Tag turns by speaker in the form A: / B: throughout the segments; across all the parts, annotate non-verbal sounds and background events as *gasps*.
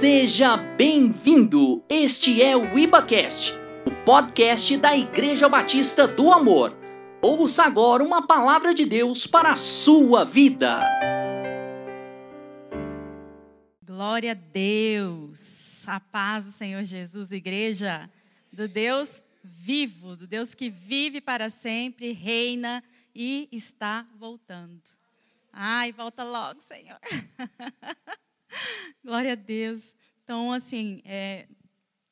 A: Seja bem-vindo! Este é o IbaCast, o podcast da Igreja Batista do Amor. Ouça agora uma palavra de Deus para a sua vida.
B: Glória a Deus! A paz do Senhor Jesus, igreja, do Deus vivo, do Deus que vive para sempre, reina e está voltando. Ai, volta logo, Senhor. *laughs* *laughs* Glória a Deus. Então, assim, é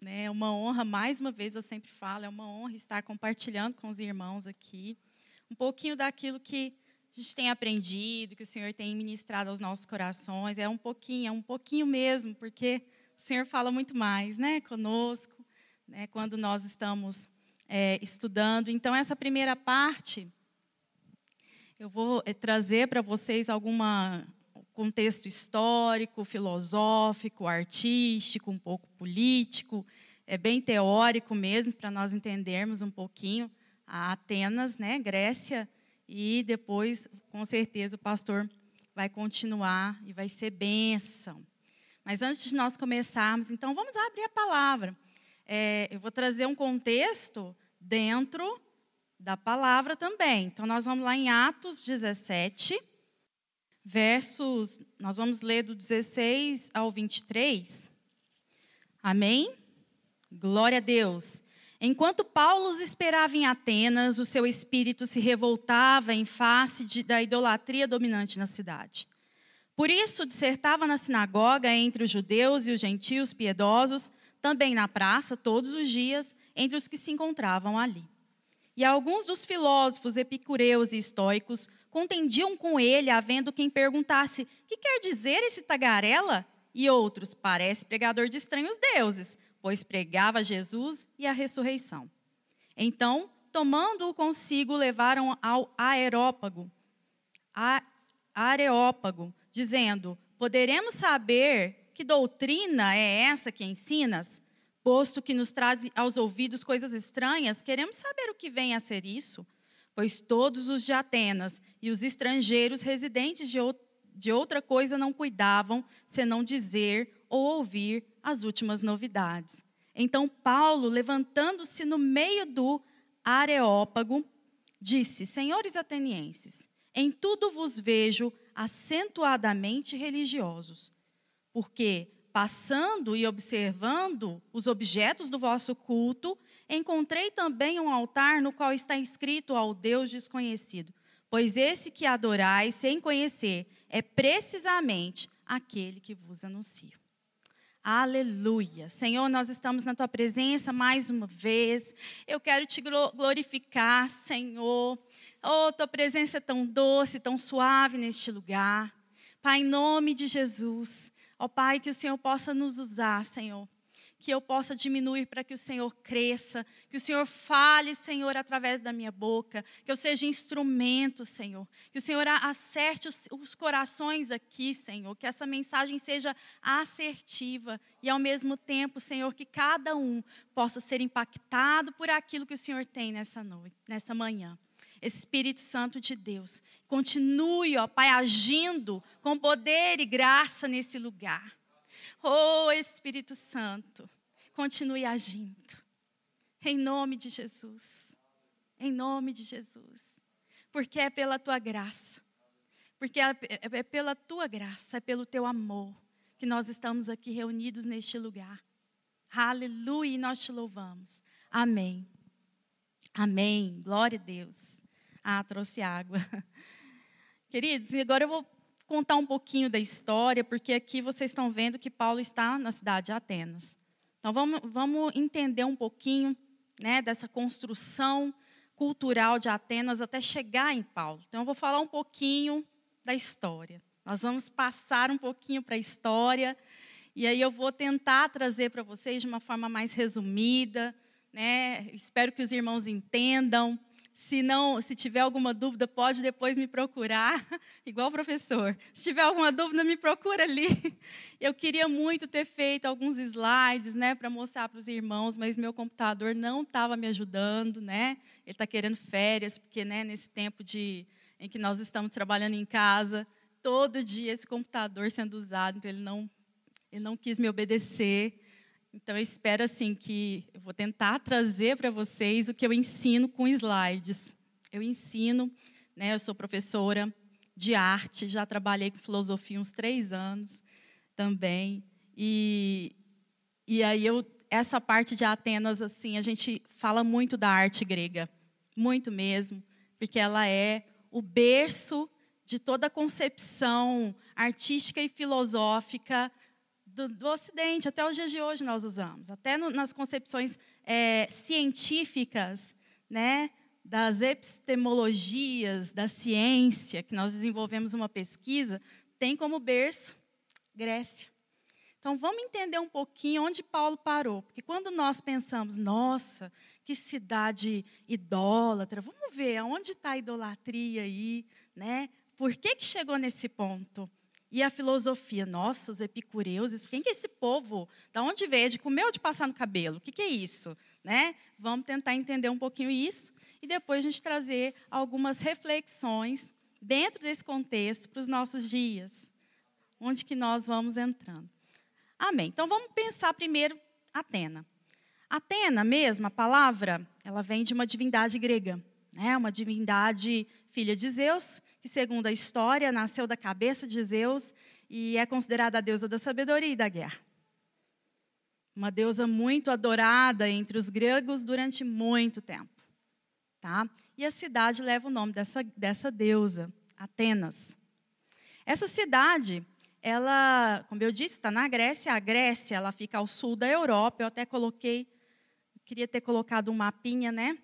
B: né, uma honra, mais uma vez eu sempre falo, é uma honra estar compartilhando com os irmãos aqui um pouquinho daquilo que a gente tem aprendido, que o Senhor tem ministrado aos nossos corações. É um pouquinho, é um pouquinho mesmo, porque o Senhor fala muito mais né, conosco, né, quando nós estamos é, estudando. Então, essa primeira parte eu vou eh, trazer para vocês alguma contexto histórico, filosófico, artístico, um pouco político, é bem teórico mesmo para nós entendermos um pouquinho a Atenas, né, Grécia, e depois, com certeza, o pastor vai continuar e vai ser bênção. Mas antes de nós começarmos, então vamos abrir a palavra. É, eu vou trazer um contexto dentro da palavra também. Então, nós vamos lá em Atos 17, versos, nós vamos ler do 16 ao 23. Amém? Glória a Deus. Enquanto Paulo os esperava em Atenas, o seu espírito se revoltava em face de, da idolatria dominante na cidade. Por isso, dissertava na sinagoga entre os judeus e os gentios piedosos, também na praça, todos os dias, entre os que se encontravam ali. E alguns dos filósofos epicureus e estoicos contendiam com ele, havendo quem perguntasse: que quer dizer esse tagarela? E outros: parece pregador de estranhos deuses, pois pregava Jesus e a ressurreição. Então, tomando-o consigo, levaram ao aerópago, a, areópago, dizendo: Poderemos saber que doutrina é essa que ensinas? Posto que nos traz aos ouvidos coisas estranhas, queremos saber o que vem a ser isso. Pois todos os de Atenas e os estrangeiros residentes de, de outra coisa não cuidavam, senão dizer ou ouvir as últimas novidades. Então Paulo, levantando-se no meio do Areópago, disse: Senhores atenienses, em tudo vos vejo acentuadamente religiosos, porque Passando e observando os objetos do vosso culto, encontrei também um altar no qual está escrito ao Deus desconhecido. Pois esse que adorais sem conhecer é precisamente aquele que vos anuncio. Aleluia. Senhor, nós estamos na tua presença mais uma vez. Eu quero te glorificar, Senhor. Oh, tua presença é tão doce, tão suave neste lugar. Pai, em nome de Jesus, Ó oh, Pai, que o Senhor possa nos usar, Senhor. Que eu possa diminuir para que o Senhor cresça, que o Senhor fale, Senhor, através da minha boca, que eu seja instrumento, Senhor, que o Senhor acerte os, os corações aqui, Senhor, que essa mensagem seja assertiva e, ao mesmo tempo, Senhor, que cada um possa ser impactado por aquilo que o Senhor tem nessa noite, nessa manhã. Espírito Santo de Deus, continue, ó Pai, agindo com poder e graça nesse lugar. Oh, Espírito Santo, continue agindo. Em nome de Jesus. Em nome de Jesus. Porque é pela tua graça. Porque é, é pela tua graça, é pelo teu amor que nós estamos aqui reunidos neste lugar. Aleluia, e nós te louvamos. Amém. Amém. Glória a Deus. Ah, trouxe água. *laughs* Queridos, e agora eu vou contar um pouquinho da história, porque aqui vocês estão vendo que Paulo está na cidade de Atenas. Então vamos, vamos entender um pouquinho né, dessa construção cultural de Atenas até chegar em Paulo. Então eu vou falar um pouquinho da história. Nós vamos passar um pouquinho para a história e aí eu vou tentar trazer para vocês de uma forma mais resumida, né? Espero que os irmãos entendam. Se não, se tiver alguma dúvida, pode depois me procurar, *laughs* igual o professor. Se tiver alguma dúvida, me procura ali. *laughs* Eu queria muito ter feito alguns slides, né, para mostrar para os irmãos, mas meu computador não estava me ajudando, né? Ele está querendo férias, porque, né, nesse tempo de em que nós estamos trabalhando em casa, todo dia esse computador sendo usado, então ele não ele não quis me obedecer. Então eu espero assim que eu vou tentar trazer para vocês o que eu ensino com slides. Eu ensino, né? Eu sou professora de arte, já trabalhei com filosofia uns três anos também. E, e aí eu essa parte de Atenas assim a gente fala muito da arte grega, muito mesmo, porque ela é o berço de toda a concepção artística e filosófica do, do, Ocidente, até os dias de hoje nós usamos, até no, nas concepções é, científicas, né, das epistemologias, da ciência, que nós desenvolvemos uma pesquisa, tem como berço Grécia. Então vamos entender um pouquinho onde Paulo parou, porque quando nós pensamos, nossa, que cidade idólatra, vamos ver aonde está a idolatria aí, né? Por que, que chegou nesse ponto? E a filosofia, nossa, os epicureus, quem que é esse povo? Da onde veio? De comer ou de passar no cabelo? O que, que é isso? Né? Vamos tentar entender um pouquinho isso e depois a gente trazer algumas reflexões dentro desse contexto para os nossos dias, onde que nós vamos entrando. Amém. Então vamos pensar primeiro Atena. Atena mesmo, a palavra, ela vem de uma divindade grega, né? Uma divindade filha de Zeus, que, segundo a história, nasceu da cabeça de Zeus e é considerada a deusa da sabedoria e da guerra. Uma deusa muito adorada entre os gregos durante muito tempo. Tá? E a cidade leva o nome dessa, dessa deusa, Atenas. Essa cidade, ela, como eu disse, está na Grécia. A Grécia ela fica ao sul da Europa. Eu até coloquei, queria ter colocado um mapinha, né?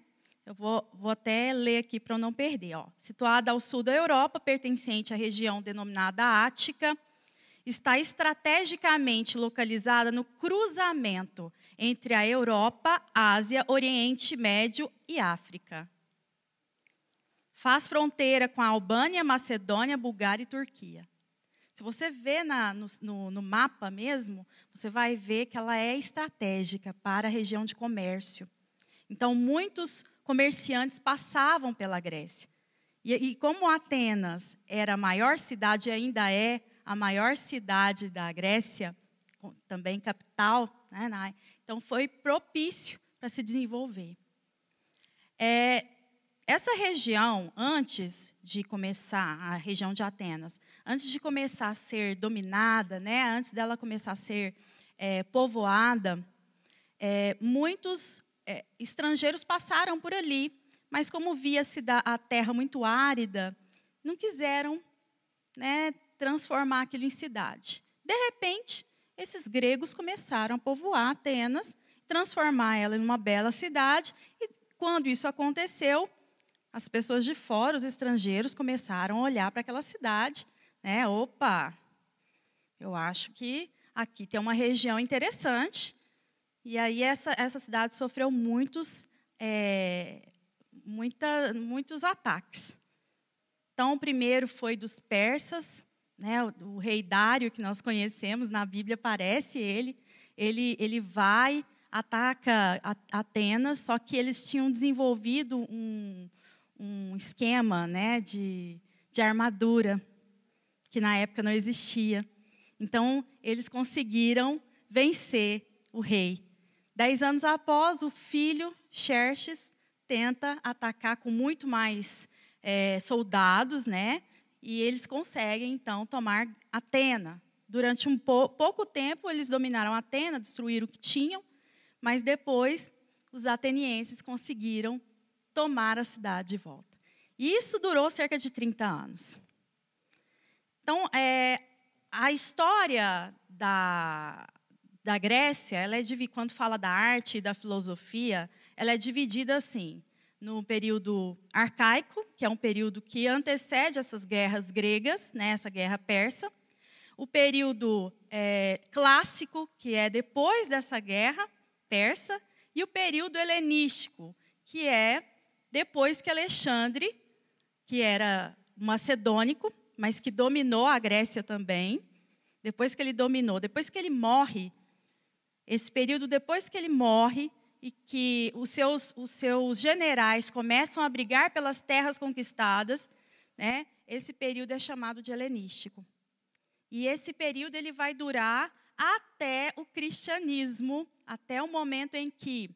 B: Eu vou, vou até ler aqui para eu não perder. Ó. Situada ao sul da Europa, pertencente à região denominada Ática, está estrategicamente localizada no cruzamento entre a Europa, Ásia, Oriente Médio e África. Faz fronteira com a Albânia, Macedônia, Bulgária e Turquia. Se você vê na, no, no, no mapa mesmo, você vai ver que ela é estratégica para a região de comércio. Então, muitos comerciantes passavam pela Grécia. E, e como Atenas era a maior cidade, ainda é a maior cidade da Grécia, também capital, né, então foi propício para se desenvolver. É, essa região, antes de começar, a região de Atenas, antes de começar a ser dominada, né, antes dela começar a ser é, povoada, é, muitos é, estrangeiros passaram por ali, mas como via-se a terra muito árida, não quiseram né, transformar aquilo em cidade. De repente, esses gregos começaram a povoar Atenas, transformar ela em uma bela cidade, e quando isso aconteceu, as pessoas de fora, os estrangeiros, começaram a olhar para aquela cidade, né? Opa, eu acho que aqui tem uma região interessante, e aí essa, essa cidade sofreu muitos, é, muita, muitos ataques. Então, o primeiro foi dos persas, né, o, o, rei Dário, que nós conhecemos, na Bíblia aparece ele. Ele, ele vai, ataca Atenas, só que eles tinham desenvolvido um, um esquema né, de, de armadura, que na época não existia. Então, eles conseguiram vencer o rei. Dez anos após, o filho, Xerxes, tenta atacar com muito mais é, soldados, né? E eles conseguem, então, tomar Atena. Durante um pou, pouco tempo, eles dominaram Atena, destruíram o que tinham, mas depois os atenienses conseguiram tomar a cidade de volta. E isso durou cerca de 30 anos. Então, é, a história da, da Grécia, ela é quando fala da arte e da filosofia, ela é dividida assim, no período arcaico, que é um período que antecede essas guerras gregas, né, essa guerra persa, o período é, clássico, que é depois dessa guerra persa, e o período helenístico, que é depois que Alexandre, que era macedônico, mas que dominou a Grécia também, depois que ele dominou, depois que ele morre, esse período depois que ele morre e que os seus, os seus generais começam a brigar pelas terras conquistadas, né? Esse período é chamado de helenístico. E esse período ele vai durar até o cristianismo, até o momento em que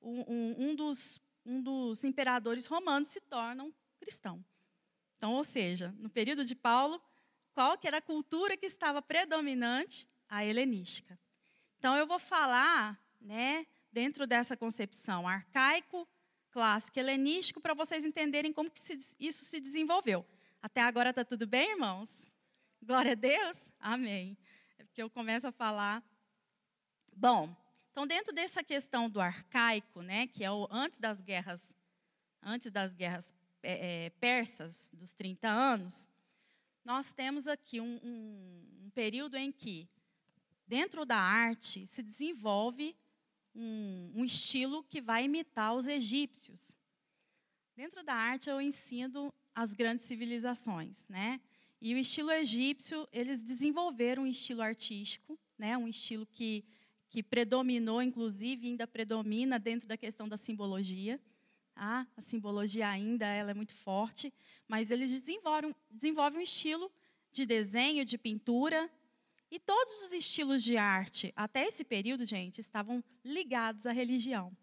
B: um, um, dos, um dos imperadores romanos se torna um cristão. Então, ou seja, no período de Paulo, qual que era a cultura que estava predominante? A helenística. Então, eu vou falar, né, dentro dessa concepção arcaico, clássico, helenístico, para vocês entenderem como que isso se desenvolveu. Até agora está tudo bem, irmãos? Glória a Deus? Amém. É porque eu começo a falar. Bom, então dentro dessa questão do arcaico, né, que é o antes das guerras, antes das guerras é, é, persas dos 30 anos, nós temos aqui um, um, um período em que dentro da arte se desenvolve um, um estilo que vai imitar os egípcios. Dentro da arte eu ensino as grandes civilizações, né? E o estilo egípcio, eles desenvolveram um estilo artístico, né? Um estilo que que predominou, inclusive, ainda predomina dentro da questão da simbologia. Ah, a simbologia ainda ela é muito forte, mas eles desenvolvem, desenvolvem um estilo de desenho, de pintura, e todos os estilos de arte, até esse período, gente, estavam ligados à religião.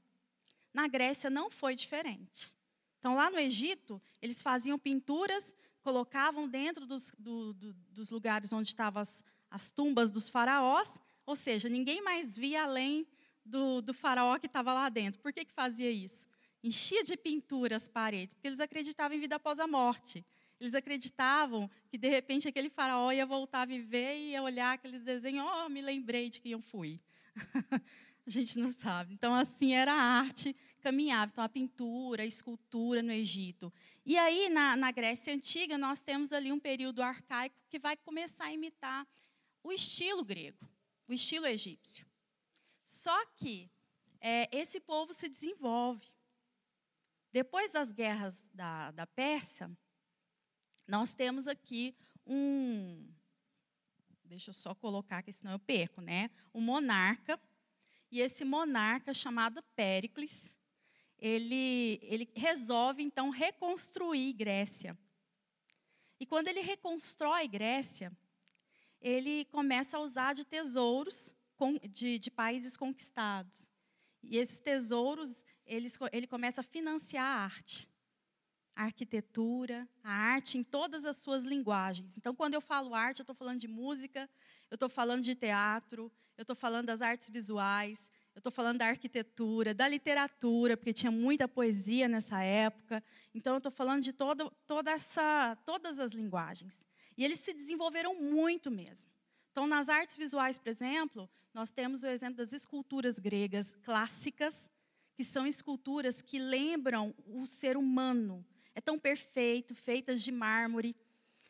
B: Na Grécia não foi diferente. Então, lá no Egito, eles faziam pinturas, colocavam dentro dos, do, do, dos lugares onde estavam as, as, tumbas dos faraós, ou seja, ninguém mais via além do, do faraó que estava lá dentro. Por que, que fazia isso? Enchia de pintura as paredes, porque eles acreditavam em vida após a morte. Eles acreditavam que, de repente, aquele faraó ia voltar a viver e ia olhar aqueles desenhos, oh, me lembrei de quem eu fui. *laughs* a gente não sabe. Então, assim era a arte caminhava. Então, a pintura, a escultura no Egito. E aí, na, na Grécia Antiga, nós temos ali um período arcaico que vai começar a imitar o estilo grego, o estilo egípcio. Só que é, esse povo se desenvolve. Depois das guerras da, da Pérsia, nós temos aqui um. Deixa eu só colocar aqui, senão eu perco, né? Um monarca. E esse monarca, chamado Péricles, ele, ele resolve, então, reconstruir Grécia. E quando ele reconstrói Grécia, ele começa a usar de tesouros de, de países conquistados. E esses tesouros, ele, ele começa a financiar a arte a arquitetura, a arte em todas as suas linguagens. Então, quando eu falo arte, eu estou falando de música, eu estou falando de teatro, eu estou falando das artes visuais, eu estou falando da arquitetura, da literatura, porque tinha muita poesia nessa época. Então, eu estou falando de todo, toda essa, todas as linguagens. E eles se desenvolveram muito mesmo. Então, nas artes visuais, por exemplo, nós temos o exemplo das esculturas gregas clássicas, que são esculturas que lembram o ser humano, é tão perfeito, feitas de mármore.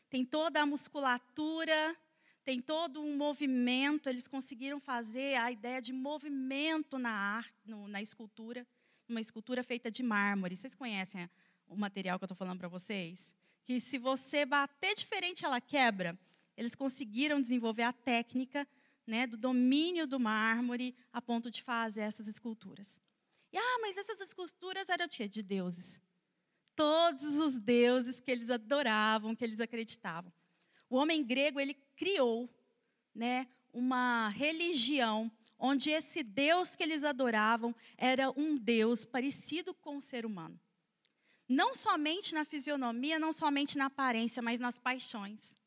B: Tem toda a musculatura, tem todo um movimento. Eles conseguiram fazer a ideia de movimento na arte, na escultura, uma escultura feita de mármore. Vocês conhecem o material que eu estou falando para vocês? Que se você bater diferente, ela quebra. Eles conseguiram desenvolver a técnica né, do domínio do mármore a ponto de fazer essas esculturas. E, ah, mas essas esculturas eram de deuses todos os deuses que eles adoravam, que eles acreditavam. O homem grego ele criou, né, uma religião onde esse Deus que eles adoravam era um Deus parecido com o ser humano. Não somente na fisionomia, não somente na aparência, mas nas paixões.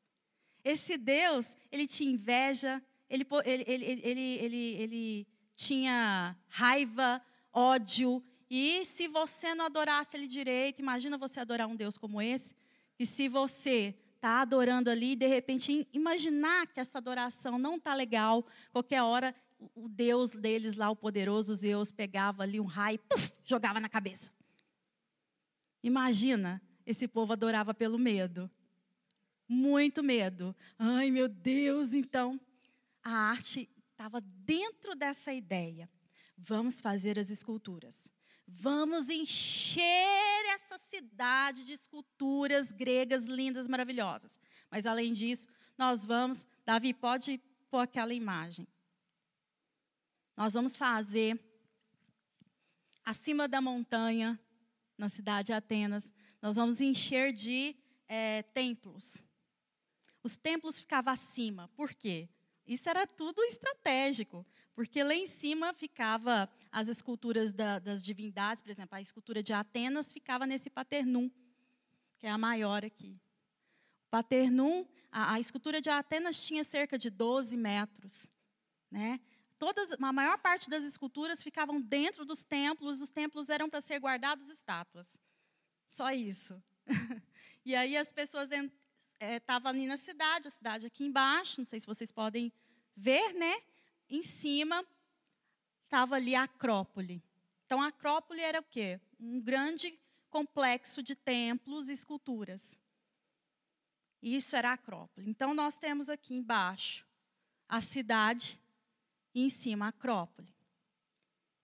B: Esse Deus, ele tinha inveja, ele, ele, ele, ele, tinha raiva, ódio, e se você não adorasse ele direito, imagina você adorar um Deus como esse. E se você está adorando ali, de repente imaginar que essa adoração não está legal, qualquer hora o Deus deles lá, o poderoso Zeus, pegava ali um raio e puff, jogava na cabeça. Imagina, esse povo adorava pelo medo. Muito medo. Ai, meu Deus, então. A arte estava dentro dessa ideia. Vamos fazer as esculturas. Vamos encher essa cidade de esculturas gregas lindas, maravilhosas. Mas além disso, nós vamos, Davi, pode pôr aquela imagem. Nós vamos fazer acima da montanha, na cidade de Atenas, nós vamos encher de é, templos. Os templos ficavam acima. Por quê? Isso era tudo estratégico, porque lá em cima ficava as esculturas da, das divindades, por exemplo, a escultura de Atenas ficava nesse paternum, que é a maior aqui. O paternum, a, a escultura de Atenas tinha cerca de 12 metros, né? Todas, a maior parte das esculturas ficavam dentro dos templos, os templos eram para ser guardados estátuas. Só isso. *laughs* e aí as pessoas estavam é, ali na cidade, a cidade aqui embaixo, não sei se vocês podem ver, né? Em cima estava ali a Acrópole. Então a Acrópole era o quê? Um grande complexo de templos e esculturas. Isso era a Acrópole. Então nós temos aqui embaixo a cidade e em cima a Acrópole.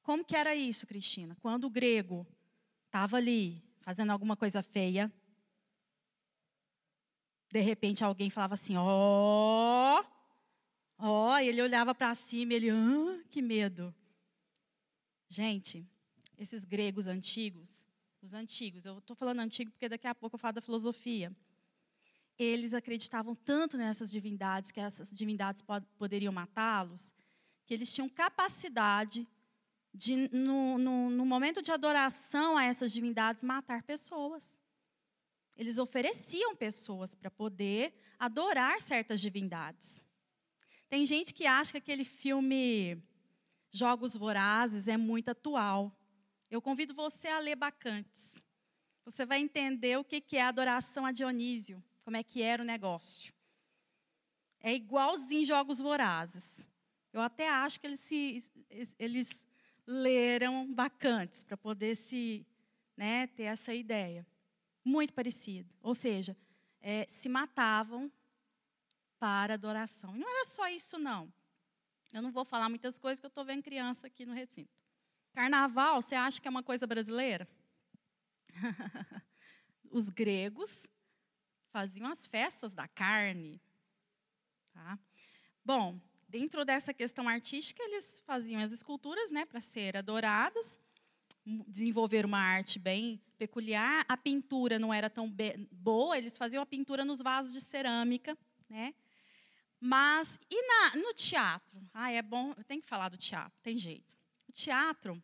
B: Como que era isso, Cristina? Quando o grego estava ali fazendo alguma coisa feia, de repente alguém falava assim: ó, oh, ó, oh, ele olhava para cima, ele, ah, que medo. Gente, esses gregos antigos, os antigos, eu estou falando antigo porque daqui a pouco eu falo da filosofia. Eles acreditavam tanto nessas divindades, que essas divindades poderiam matá-los, que eles tinham capacidade de, no, no, no momento de adoração a essas divindades, matar pessoas. Eles ofereciam pessoas para poder adorar certas divindades. Tem gente que acha que aquele filme Jogos Vorazes é muito atual. Eu convido você a ler Bacantes. Você vai entender o que é adoração a Dionísio, como é que era o negócio. É igualzinho Jogos Vorazes. Eu até acho que eles, se, eles leram Bacantes para poder se né, ter essa ideia. Muito parecido. Ou seja, é, se matavam para adoração. E não era só isso, não. Eu não vou falar muitas coisas que eu estou vendo criança aqui no recinto. Carnaval, você acha que é uma coisa brasileira? *laughs* Os gregos faziam as festas da carne. Tá? Bom, dentro dessa questão artística, eles faziam as esculturas né, para ser adoradas desenvolver uma arte bem peculiar. A pintura não era tão boa, eles faziam a pintura nos vasos de cerâmica, né? Mas e na, no teatro? Ah, é bom, eu tenho que falar do teatro, tem jeito. O teatro,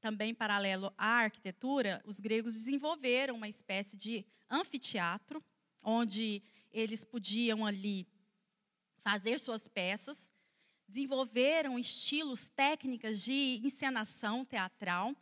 B: também paralelo à arquitetura, os gregos desenvolveram uma espécie de anfiteatro, onde eles podiam ali fazer suas peças, desenvolveram estilos, técnicas de encenação teatral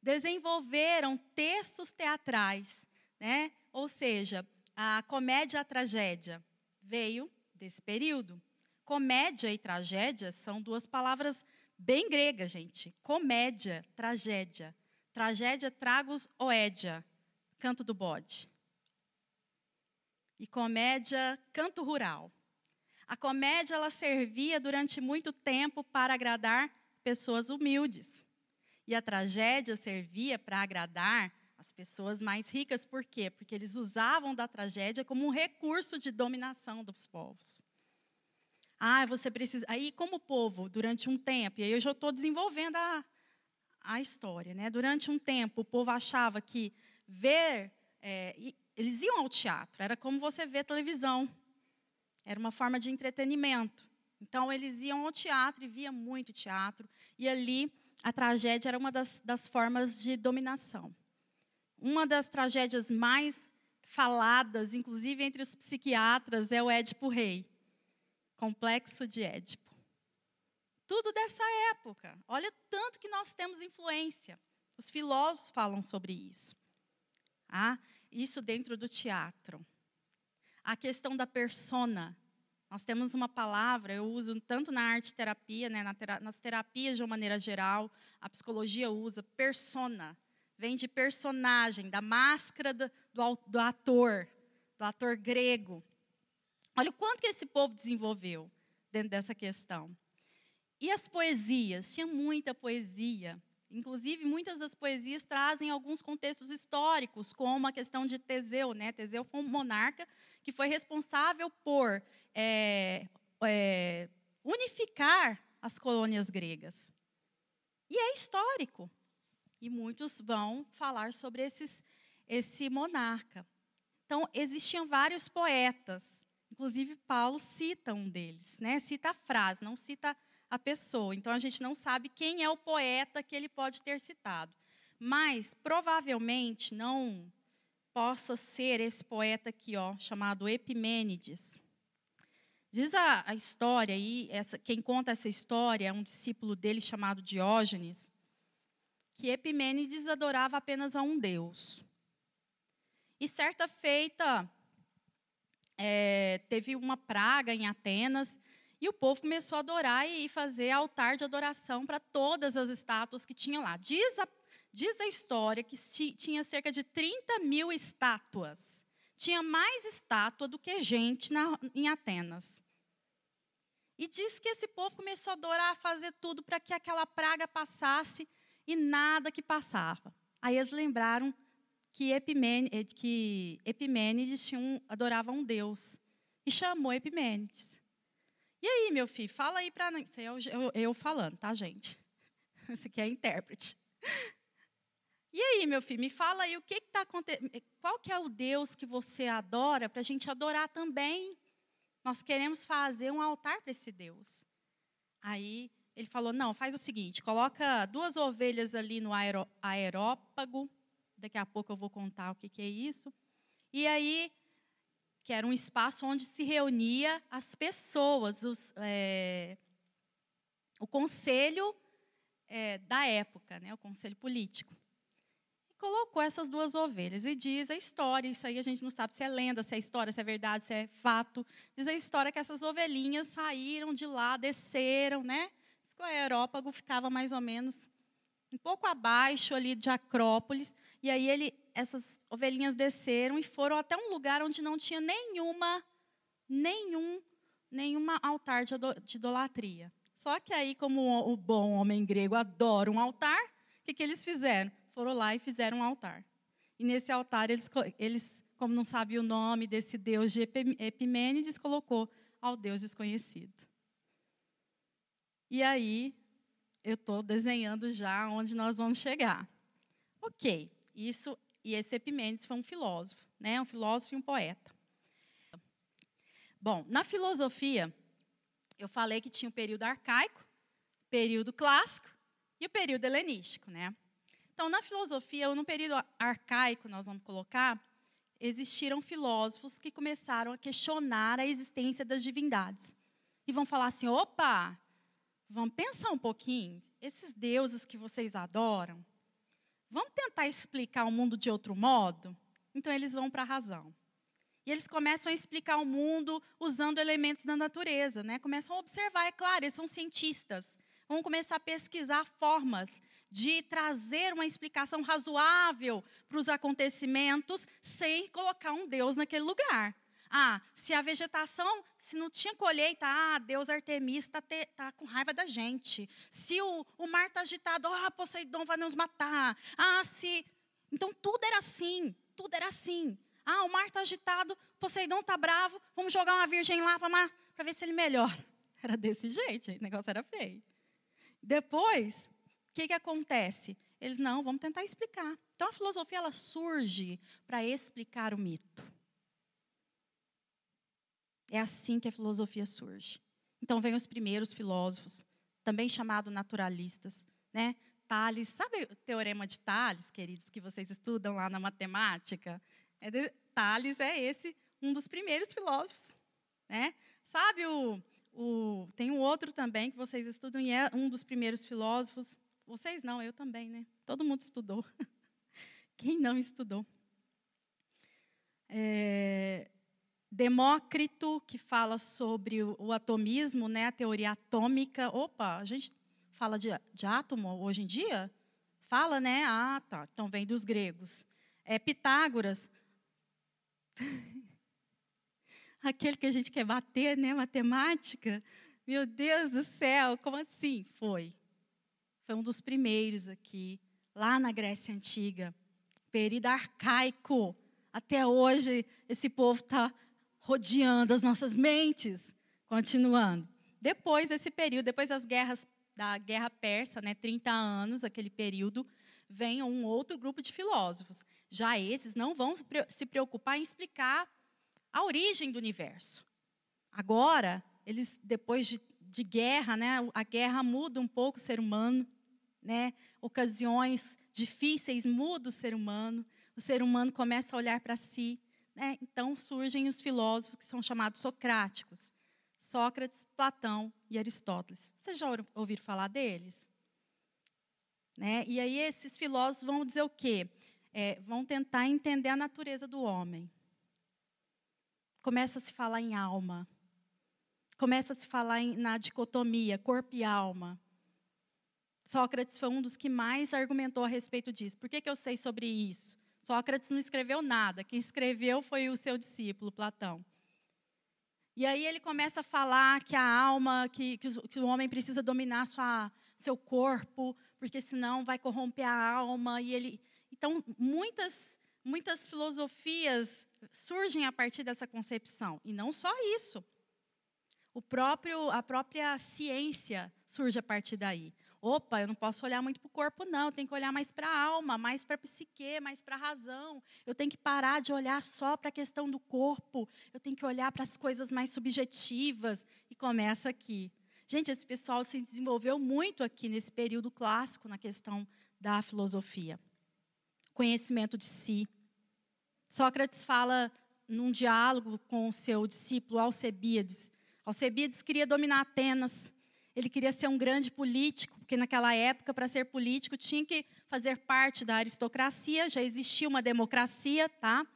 B: desenvolveram textos teatrais, né? ou seja, a comédia a tragédia veio desse período. Comédia e tragédia são duas palavras bem gregas, gente. Comédia, tragédia. Tragédia, tragos, oédia, canto do bode. E comédia, canto rural. A comédia ela servia durante muito tempo para agradar pessoas humildes. E a tragédia servia para agradar as pessoas mais ricas, por quê? Porque eles usavam da tragédia como um recurso de dominação dos povos. Ah, você precisa. Aí, como povo, durante um tempo, e aí eu já estou desenvolvendo a, a história, né? Durante um tempo, o povo achava que ver. É, eles iam ao teatro, era como você vê televisão. Era uma forma de entretenimento. Então, eles iam ao teatro e via muito teatro. E ali a tragédia era uma das, das formas de dominação. Uma das tragédias mais faladas, inclusive entre os psiquiatras, é o Édipo Rei. Complexo de Édipo. Tudo dessa época. Olha tanto que nós temos influência. Os filósofos falam sobre isso. Ah, isso dentro do teatro. A questão da persona, nós temos uma palavra, eu uso tanto na arte terapia, né, nas terapias de uma maneira geral, a psicologia usa persona, vem de personagem, da máscara do, do, ator, do ator grego. Olha o quanto que esse povo desenvolveu dentro dessa questão. E as poesias? Tinha muita poesia. Inclusive, muitas das poesias trazem alguns contextos históricos, como a questão de Teseu. Né? Teseu foi um monarca que foi responsável por é, é, unificar as colônias gregas. E é histórico. E muitos vão falar sobre esses, esse monarca. Então, existiam vários poetas. Inclusive, Paulo cita um deles, né? cita a frase, não cita a pessoa. Então, a gente não sabe quem é o poeta que ele pode ter citado. Mas, provavelmente, não possa ser esse poeta aqui, ó, chamado Epimênides. Diz a, a história aí, essa, quem conta essa história é um discípulo dele chamado Diógenes, que Epimênides adorava apenas a um Deus. E certa feita, é, teve uma praga em Atenas e o povo começou a adorar e fazer altar de adoração para todas as estátuas que tinha lá. Diz a, diz a história que tinha cerca de 30 mil estátuas. Tinha mais estátua do que gente na, em Atenas. E diz que esse povo começou a adorar, fazer tudo para que aquela praga passasse e nada que passava. Aí eles lembraram que Epimênides, eh, que Epimênides tinha um, adorava um Deus. E chamou Epimênides. E aí, meu filho, fala aí para Isso é eu, eu, eu, falando, tá, gente? *laughs* Esse aqui é intérprete. E aí, meu filho, me fala aí o que está acontecendo. Qual que é o Deus que você adora para a gente adorar também? Nós queremos fazer um altar para esse Deus. Aí ele falou: não, faz o seguinte: coloca duas ovelhas ali no aerópago Daqui a pouco eu vou contar o que, que é isso. E aí, que era um espaço onde se reunia as pessoas, os, é, o conselho é, da época, né, o conselho político. E colocou essas duas ovelhas e diz a história, isso aí a gente não sabe se é lenda, se é história, se é verdade, se é fato. Diz a história que essas ovelhinhas saíram de lá, desceram, né? O aerópago ficava mais ou menos um pouco abaixo ali de Acrópolis, e aí ele, essas ovelhinhas desceram e foram até um lugar onde não tinha nenhuma, nenhum, nenhuma altar de idolatria. Só que aí, como o bom homem grego adora um altar, o que, que eles fizeram? Foram lá e fizeram um altar. E nesse altar, eles, eles como não sabiam o nome desse deus de Epimênides, colocou ao Deus desconhecido. E aí, eu estou desenhando já onde nós vamos chegar. Ok, isso e esse Epimênides foi um filósofo, né? Um filósofo e um poeta. Bom, na filosofia, eu falei que tinha o período arcaico, período clássico e o período helenístico, né? Então, na filosofia, ou no período arcaico, nós vamos colocar, existiram filósofos que começaram a questionar a existência das divindades. E vão falar assim: opa, Vamos pensar um pouquinho. Esses deuses que vocês adoram, vamos tentar explicar o mundo de outro modo? Então eles vão para a razão. E eles começam a explicar o mundo usando elementos da natureza, né? Começam a observar, é claro, eles são cientistas. Vão começar a pesquisar formas de trazer uma explicação razoável para os acontecimentos sem colocar um Deus naquele lugar. Ah, se a vegetação, se não tinha colheita, ah, Deus Artemis está tá com raiva da gente. Se o, o mar está agitado, ah, Poseidon vai nos matar. Ah, se. Então tudo era assim, tudo era assim. Ah, o mar está agitado, Poseidon está bravo, vamos jogar uma virgem lá para ver se ele melhora. *laughs* Era desse jeito, o negócio era feio. Depois, o que, que acontece? Eles, não, vamos tentar explicar. Então a filosofia ela surge para explicar o mito. É assim que a filosofia surge. Então vem os primeiros filósofos, também chamados naturalistas, né? Tales, sabe o teorema de Tales, queridos, que vocês estudam lá na matemática? É de, Tales é esse um dos primeiros filósofos, né? Sabe o, o tem um outro também que vocês estudam e é um dos primeiros filósofos. Vocês não, eu também, né? Todo mundo estudou. *laughs* Quem não estudou? É, Demócrito, que fala sobre o, atomismo, né, a teoria atômica. Opa, a gente fala de, de átomo hoje em dia? Fala, né? Ah, tá. Então vem dos gregos. É, Pitágoras, *laughs* aquele que a gente quer bater, né? Matemática. Meu Deus do céu, como assim? Foi. Foi um dos primeiros aqui, lá na Grécia Antiga. Período arcaico. Até hoje, esse povo está rodeando as nossas mentes. Continuando. Depois desse período, depois das guerras da Guerra Persa, né, 30 anos, aquele período, vem um outro grupo de filósofos. Já esses não vão se preocupar em explicar a origem do universo. agora, eles depois de, de guerra, né, a guerra muda um pouco o ser humano, né? Ocasiões difíceis muda o ser humano. O ser humano começa a olhar para si, né? Então surgem os filósofos que são chamados socráticos. Sócrates, Platão e Aristóteles. Vocês já ouviram falar deles? Né? E aí esses filósofos vão dizer o quê? É, vão tentar entender a natureza do homem. Começa a se falar em alma. Começa a se falar em, na dicotomia, corpo e alma. Sócrates foi um dos que mais argumentou a respeito disso. Por que, que eu sei sobre isso? Sócrates não escreveu nada. Quem escreveu foi o seu discípulo, Platão. E aí ele começa a falar que a alma, que, que, que o homem precisa dominar sua, seu corpo, porque senão vai corromper a alma. E ele, então muitas muitas filosofias surgem a partir dessa concepção. E não só isso. O próprio, a própria ciência surge a partir daí. Opa, eu não posso olhar muito para o corpo, não. Eu tenho que olhar mais para a alma, mais para a psique, mais para a razão. Eu tenho que parar de olhar só para a questão do corpo. Eu tenho que olhar para as coisas mais subjetivas. E começa aqui. Gente, esse pessoal se desenvolveu muito aqui nesse período clássico na questão da filosofia. Conhecimento de si. Sócrates fala num diálogo com o seu discípulo Alcebíades. Alcebíades queria dominar Atenas. Ele queria ser um grande político, porque naquela época, para ser político, tinha que fazer parte da aristocracia, já existia uma democracia, tá?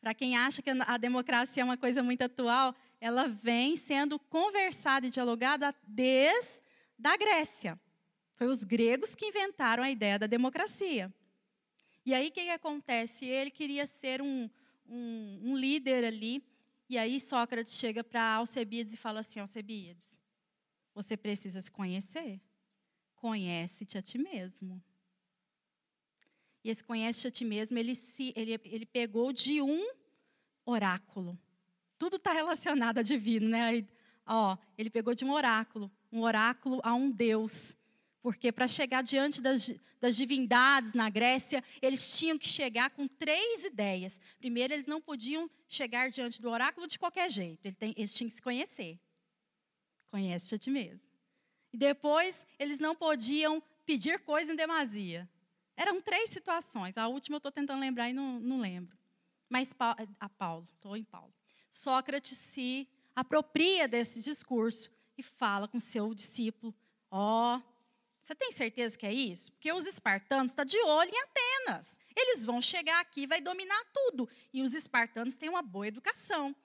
B: Para quem acha que a democracia é uma coisa muito atual, ela vem sendo conversada e dialogada desde a Grécia. Foi os gregos que inventaram a ideia da democracia. E aí o que, que acontece? Ele queria ser um, um, um líder ali, e aí Sócrates chega para Alcebiades e fala assim: Alcebiades, você precisa se conhecer. Conhece-te a ti mesmo. E esse conhece-te a ti mesmo, ele, se, ele, ele pegou de um oráculo. Tudo está relacionado a divino, né? Ó, ele pegou de um oráculo, um oráculo a um Deus. Porque para chegar diante das, das, divindades na Grécia, eles tinham que chegar com três ideias. Primeiro, eles não podiam chegar diante do oráculo de qualquer jeito, eles tinham que se conhecer. Conhece-te a ti mesmo. E depois, eles não podiam pedir coisa em demasia. Eram três situações. A última eu estou tentando lembrar e não, não lembro. Mas a Paulo, estou em Paulo. Sócrates se apropria desse discurso e fala com seu discípulo: Ó, oh, você tem certeza que é isso? Porque os espartanos estão tá de olho em Atenas. Eles vão chegar aqui e vai dominar tudo. E os espartanos têm uma boa educação.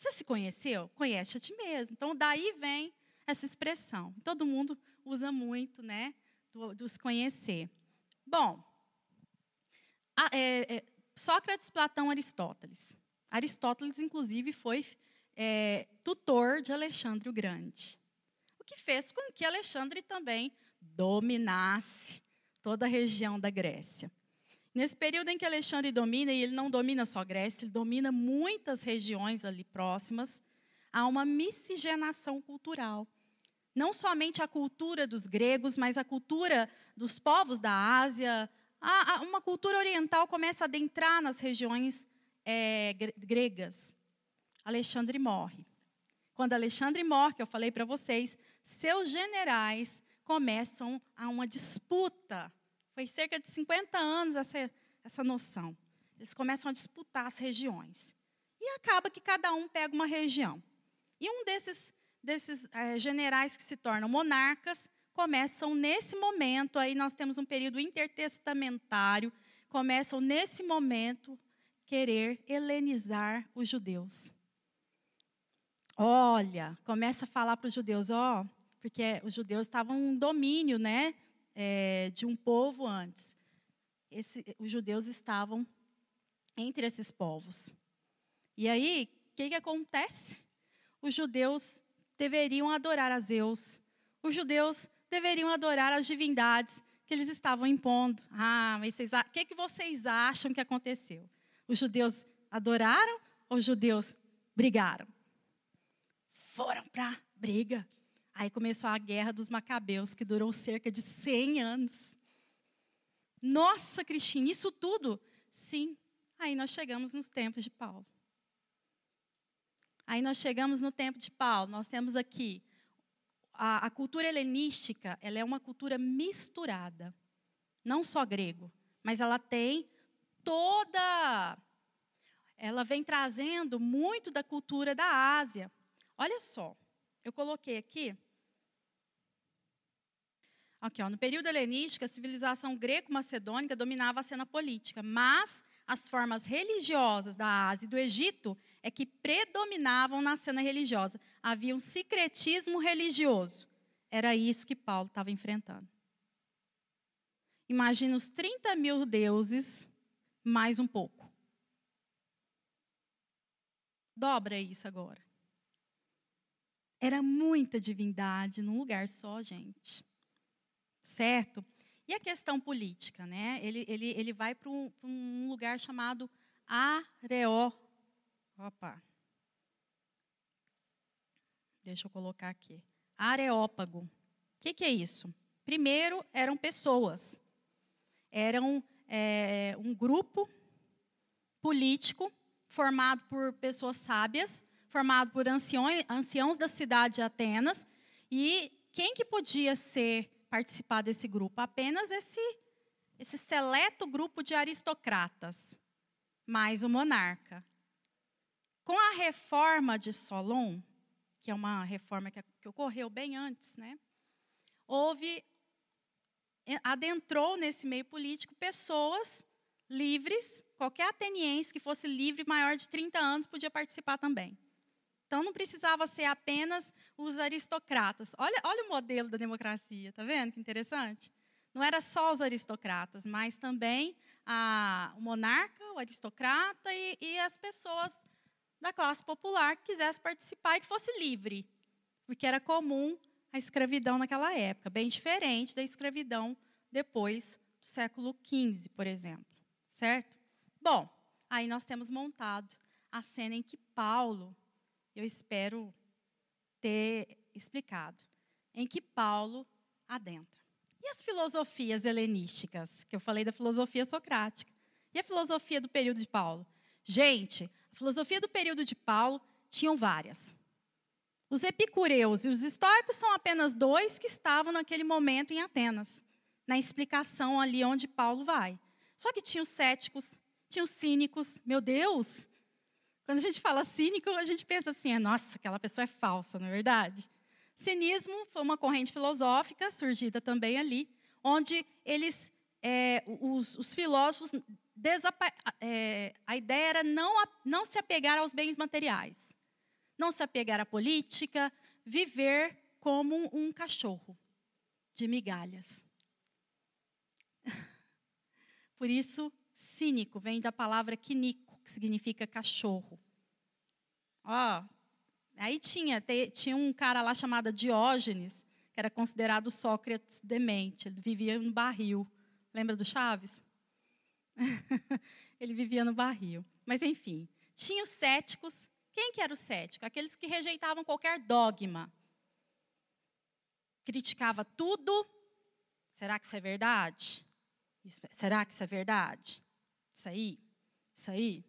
B: Você se conheceu? Conhece a ti mesmo. Então, daí vem essa expressão. Todo mundo usa muito, né? Do, dos conhecer. Bom, a, é, é, Sócrates, Platão, Aristóteles. Aristóteles, inclusive, foi é, tutor de Alexandre o Grande. O que fez com que Alexandre também dominasse toda a região da Grécia. Nesse período em que Alexandre domina, e ele não domina só Grécia, ele domina muitas regiões ali próximas, há uma miscigenação cultural. Não somente a cultura dos gregos, mas a cultura dos povos da Ásia, uma cultura oriental começa a adentrar nas regiões é, gregas. Alexandre morre. Quando Alexandre morre, que eu falei para vocês, seus generais começam a uma disputa foi cerca de 50 anos essa, essa noção. Eles começam a disputar as regiões. E acaba que cada um pega uma região. E um desses, desses é, generais que se tornam monarcas começam nesse momento, aí nós temos um período intertestamentário, começam nesse momento querer helenizar os judeus. Olha, começa a falar para os judeus, ó, porque os judeus estavam em domínio, né, é, de um povo antes. Esse, os judeus estavam entre esses povos. E aí, o que, que acontece? Os judeus deveriam adorar a Zeus. Os judeus deveriam adorar as divindades que eles estavam impondo. Ah, mas o que, que vocês acham que aconteceu? Os judeus adoraram ou os judeus brigaram? Foram para briga. Aí começou a guerra dos Macabeus, que durou cerca de 100 anos. Nossa, Cristina, isso tudo? Sim. Aí nós chegamos nos tempos de Paulo. Aí nós chegamos no tempo de Paulo. Nós temos aqui a, a cultura helenística, ela é uma cultura misturada. Não só grego, mas ela tem toda ela vem trazendo muito da cultura da Ásia. Olha só, eu coloquei aqui. Aqui, ó, no período helenístico, a civilização greco-macedônica dominava a cena política, mas as formas religiosas da Ásia e do Egito é que predominavam na cena religiosa. Havia um secretismo religioso. Era isso que Paulo estava enfrentando. Imagina os 30 mil deuses, mais um pouco. Dobra isso agora. Era muita divindade num lugar só, gente. Certo? E a questão política, né? Ele, ele, ele vai para um, um, lugar chamado Areó. Opa. Deixa eu colocar aqui. Areópago. O que, que é isso? Primeiro, eram pessoas. Eram é, um grupo político formado por pessoas sábias, formado por anciões, anciãos da cidade de Atenas. E quem que podia ser participar desse grupo? Apenas esse, esse seleto grupo de aristocratas, mais o monarca. Com a reforma de Solon, que é uma reforma que, que ocorreu bem antes, né? houve, adentrou nesse meio político pessoas livres, qualquer ateniense que fosse livre maior de 30 anos podia participar também. Então não precisava ser apenas os aristocratas. Olha, olha o modelo da democracia, tá vendo que interessante? Não era só os aristocratas, mas também a, o monarca, o aristocrata e, e as pessoas da classe popular que quisessem participar e que fosse livre, porque era comum a escravidão naquela época, bem diferente da escravidão depois do século XV, por exemplo certo? Bom, aí nós temos montado a cena em que Paulo, eu espero ter explicado, em que Paulo adentra. E as filosofias helenísticas, que eu falei da filosofia socrática. E a filosofia do período de Paulo? Gente, a filosofia do período de Paulo tinham várias. Os epicureus e os estoicos são apenas dois que estavam naquele momento em Atenas, na explicação ali onde Paulo vai. Só que tinha os céticos, tinha os cínicos. Meu Deus! Quando a gente fala cínico, a gente pensa assim: nossa, aquela pessoa é falsa, não é verdade? Cinismo foi uma corrente filosófica surgida também ali, onde eles, é, os, os, filósofos, é, a ideia era não, não se apegar aos bens materiais, não se apegar à política, viver como um cachorro de migalhas. *laughs* Por isso, cínico vem da palavra quinico, que significa cachorro. Ó, aí tinha, tinha um cara lá chamado Diógenes, que era considerado Sócrates demente. Ele vivia no barril. Lembra do Chaves? *laughs* ele vivia no barril. Mas, enfim, tinha os céticos. Quem que era o cético? Aqueles que rejeitavam qualquer dogma. Criticava tudo. Será que isso é verdade? Isso, será que isso é verdade? Isso aí? Isso aí?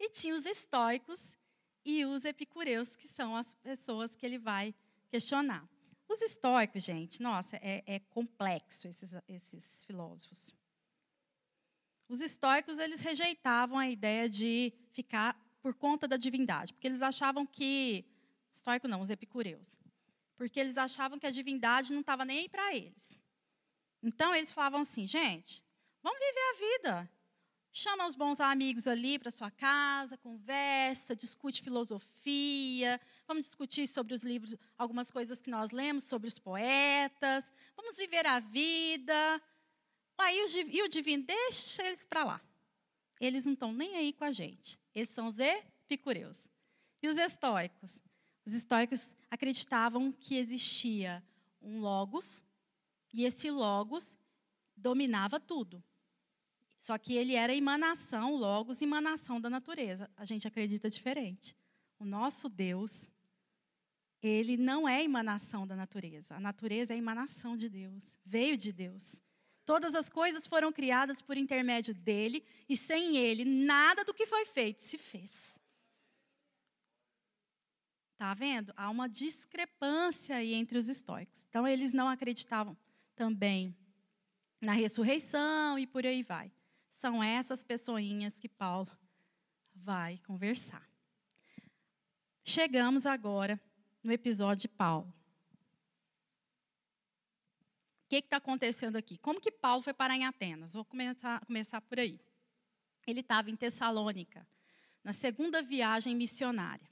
B: E tinha os estoicos e os epicureus, que são as pessoas que ele vai questionar. Os estoicos, gente, nossa, é, é complexo esses, esses filósofos. Os estoicos, eles rejeitavam a ideia de ficar por conta da divindade, porque eles achavam que. Estoico não, os epicureus. Porque eles achavam que a divindade não estava nem aí para eles. Então eles falavam assim, gente, vamos viver a vida. Chama os bons amigos ali para sua casa, conversa, discute filosofia, vamos discutir sobre os livros, algumas coisas que nós lemos sobre os poetas, vamos viver a vida. Aí o, e o divino, deixa eles para lá. Eles não estão nem aí com a gente. Esses são os epicureus. E os estoicos? Os estoicos acreditavam que existia um logos, e esse Logos dominava tudo. Só que ele era emanação, Logos, emanação da natureza. A gente acredita diferente. O nosso Deus, ele não é emanação da natureza. A natureza é emanação de Deus, veio de Deus. Todas as coisas foram criadas por intermédio dele, e sem ele, nada do que foi feito se fez. Tá vendo? Há uma discrepância aí entre os estoicos. Então, eles não acreditavam também na ressurreição e por aí vai. São essas pessoinhas que Paulo vai conversar. Chegamos agora no episódio de Paulo. O que está acontecendo aqui? Como que Paulo foi parar em Atenas? Vou começar, começar por aí. Ele estava em Tessalônica, na segunda viagem missionária.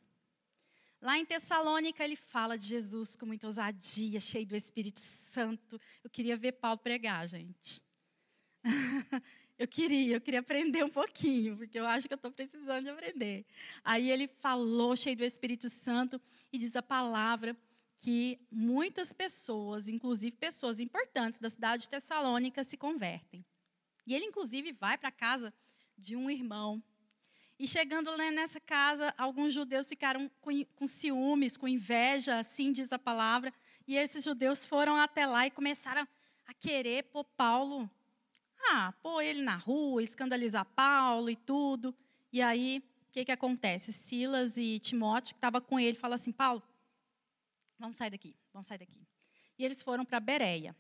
B: Lá em Tessalônica, ele fala de Jesus com muita ousadia, cheio do Espírito Santo. Eu queria ver Paulo pregar, gente. *laughs* eu queria, eu queria aprender um pouquinho, porque eu acho que eu estou precisando de aprender. Aí ele falou, cheio do Espírito Santo, e diz a palavra que muitas pessoas, inclusive pessoas importantes da cidade de Tessalônica, se convertem. E ele, inclusive, vai para a casa de um irmão e chegando nessa casa, alguns judeus ficaram com, com ciúmes, com inveja, assim diz a palavra. E esses judeus foram até lá e começaram a querer pôr Paulo. Ah, pôr ele na rua, escandalizar Paulo e tudo. E aí, o que, que acontece? Silas e Timóteo, que estava com ele, falam assim: Paulo, vamos sair daqui, vamos sair daqui. E eles foram para Bereia.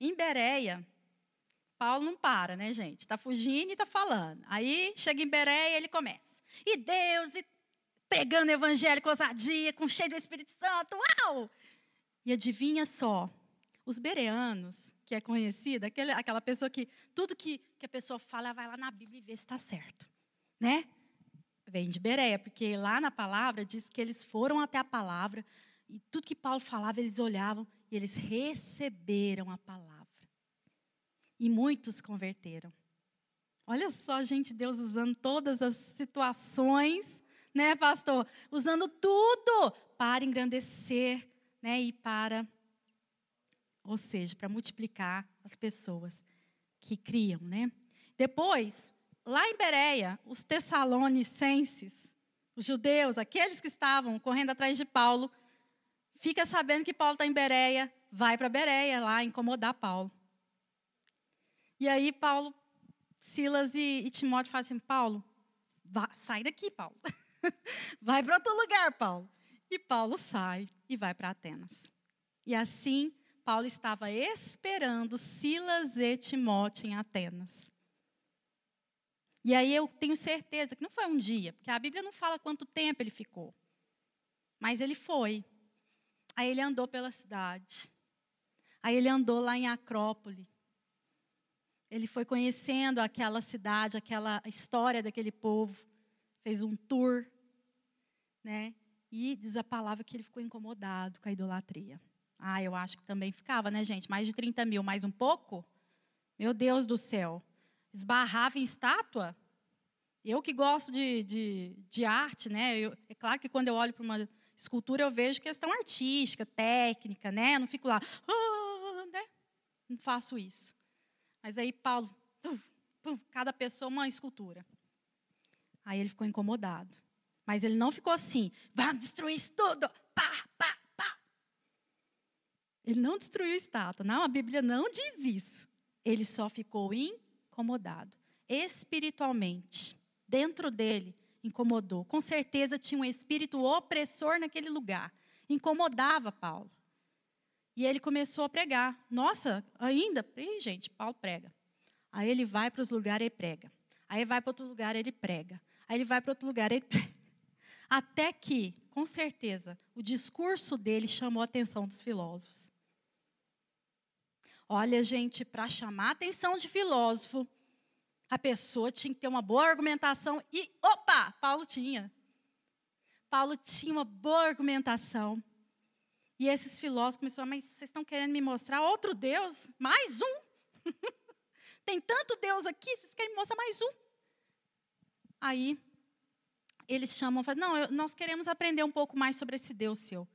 B: Em Bereia, Paulo não para, né, gente? Está fugindo e está falando. Aí chega em Bereia ele começa. E Deus, e pregando evangelho com ousadia, com cheio do Espírito Santo. Uau! E adivinha só, os bereanos, que é conhecida, aquele, aquela pessoa que tudo que, que a pessoa fala, vai lá na Bíblia e vê se está certo. Né? Vem de Bereia, porque lá na palavra diz que eles foram até a palavra e tudo que Paulo falava, eles olhavam e eles receberam a palavra e muitos converteram. Olha só, gente, Deus usando todas as situações, né, pastor? Usando tudo para engrandecer, né, e para ou seja, para multiplicar as pessoas que criam, né? Depois, lá em Bereia, os tessalonicenses, os judeus, aqueles que estavam correndo atrás de Paulo, fica sabendo que Paulo está em Bereia, vai para Bereia lá incomodar Paulo. E aí Paulo, Silas e, e Timóteo falam assim, Paulo, sai daqui, Paulo. *laughs* vai para outro lugar, Paulo. E Paulo sai e vai para Atenas. E assim, Paulo estava esperando Silas e Timóteo em Atenas. E aí eu tenho certeza que não foi um dia, porque a Bíblia não fala quanto tempo ele ficou. Mas ele foi. Aí ele andou pela cidade. Aí ele andou lá em Acrópole. Ele foi conhecendo aquela cidade, aquela história daquele povo, fez um tour, né? E diz a palavra que ele ficou incomodado com a idolatria. Ah, eu acho que também ficava, né, gente? Mais de 30 mil, mais um pouco? Meu Deus do céu. Esbarrava em estátua? Eu que gosto de, de, de arte, né? Eu, é claro que quando eu olho para uma escultura, eu vejo questão artística, técnica, né? Eu não fico lá, ah, né? Não faço isso. Mas aí Paulo, cada pessoa uma escultura. Aí ele ficou incomodado. Mas ele não ficou assim, vamos destruir isso tudo, pá, pá. Ele não destruiu a estátua. Não, a Bíblia não diz isso. Ele só ficou incomodado. Espiritualmente, dentro dele, incomodou. Com certeza tinha um espírito opressor naquele lugar. Incomodava Paulo. E ele começou a pregar. Nossa, ainda? Ih, gente, Paulo prega. Aí ele vai para os lugares e prega. Aí vai para outro lugar ele prega. Aí ele vai para outro lugar e ele *laughs* prega. Até que, com certeza, o discurso dele chamou a atenção dos filósofos. Olha, gente, para chamar a atenção de filósofo, a pessoa tinha que ter uma boa argumentação e, opa, Paulo tinha. Paulo tinha uma boa argumentação. E esses filósofos começaram, mas vocês estão querendo me mostrar outro Deus? Mais um? *laughs* Tem tanto Deus aqui, vocês querem me mostrar mais um? Aí, eles chamam, falam, não, nós queremos aprender um pouco mais sobre esse Deus seu.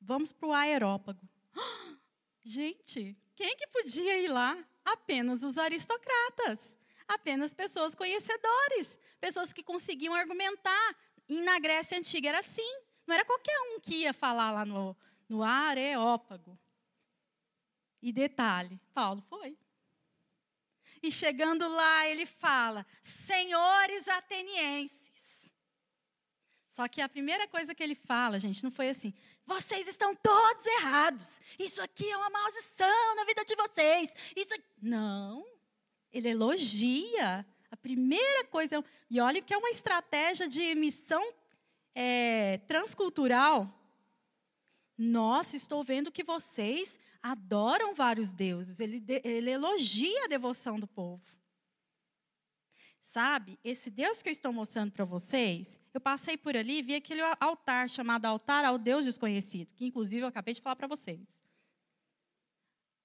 B: Vamos para o aerópago. *gasps* Gente, quem que podia ir lá? Apenas os aristocratas. Apenas pessoas conhecedores. Pessoas que conseguiam argumentar. E na Grécia Antiga era assim. Não era qualquer um que ia falar lá no, no Areópago. E detalhe, Paulo foi. E chegando lá, ele fala: Senhores atenienses, Só que a primeira coisa que ele fala, gente, não foi assim: vocês estão todos errados. Isso aqui é uma maldição na vida de vocês. Isso aqui... Não. Ele elogia. A primeira coisa. E olha que é uma estratégia de missão é, transcultural. Nossa, estou vendo que vocês adoram vários deuses. Ele, ele elogia a devoção do povo. Sabe, esse Deus que eu estou mostrando para vocês, eu passei por ali e vi aquele altar chamado altar ao Deus desconhecido, que inclusive eu acabei de falar para vocês.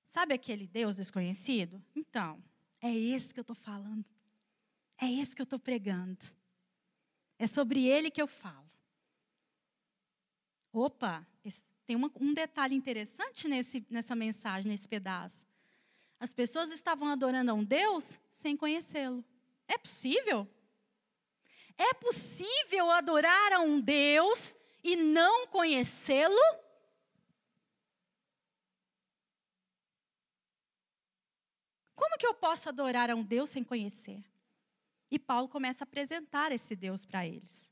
B: Sabe aquele Deus desconhecido? Então, é esse que eu estou falando. É esse que eu estou pregando. É sobre ele que eu falo. Opa, tem uma, um detalhe interessante nesse, nessa mensagem, nesse pedaço. As pessoas estavam adorando a um Deus sem conhecê-lo. É possível? É possível adorar a um Deus e não conhecê-lo? Como que eu posso adorar a um Deus sem conhecer? E Paulo começa a apresentar esse Deus para eles.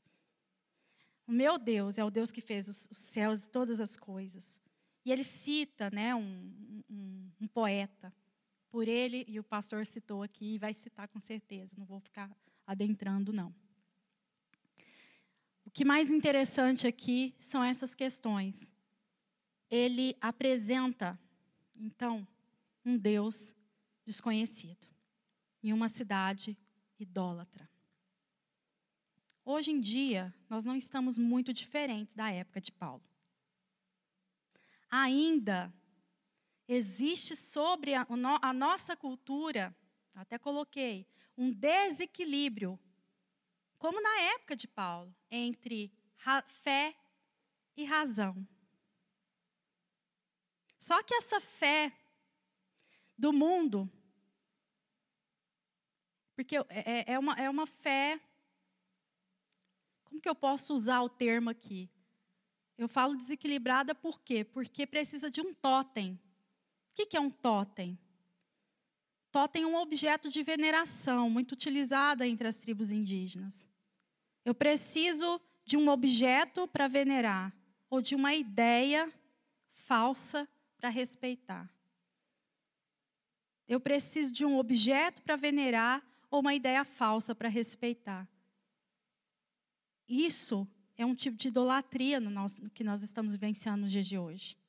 B: O meu Deus é o Deus que fez os, céus e todas as coisas. E ele cita né, um, um, um poeta por ele, e o pastor citou aqui, e vai citar com certeza, não vou ficar adentrando, não. O que mais interessante aqui são essas questões. Ele apresenta, então, um Deus desconhecido, em uma cidade idólatra. Hoje em dia, nós não estamos muito diferentes da época de Paulo. Ainda existe sobre a, a nossa cultura, até coloquei, um desequilíbrio, como na época de Paulo, entre fé e razão. Só que essa fé do mundo, porque é, é, é, uma, é uma fé. Como que eu posso usar o termo aqui? Eu falo desequilibrada por quê? Porque precisa de um totem o que é um totem? Totem é um objeto de veneração muito utilizado entre as tribos indígenas. Eu preciso de um objeto para venerar ou de uma ideia falsa para respeitar. Eu preciso de um objeto para venerar ou uma ideia falsa para respeitar. Isso é um tipo de idolatria no, nosso, no que nós estamos vivenciando nos dias de hoje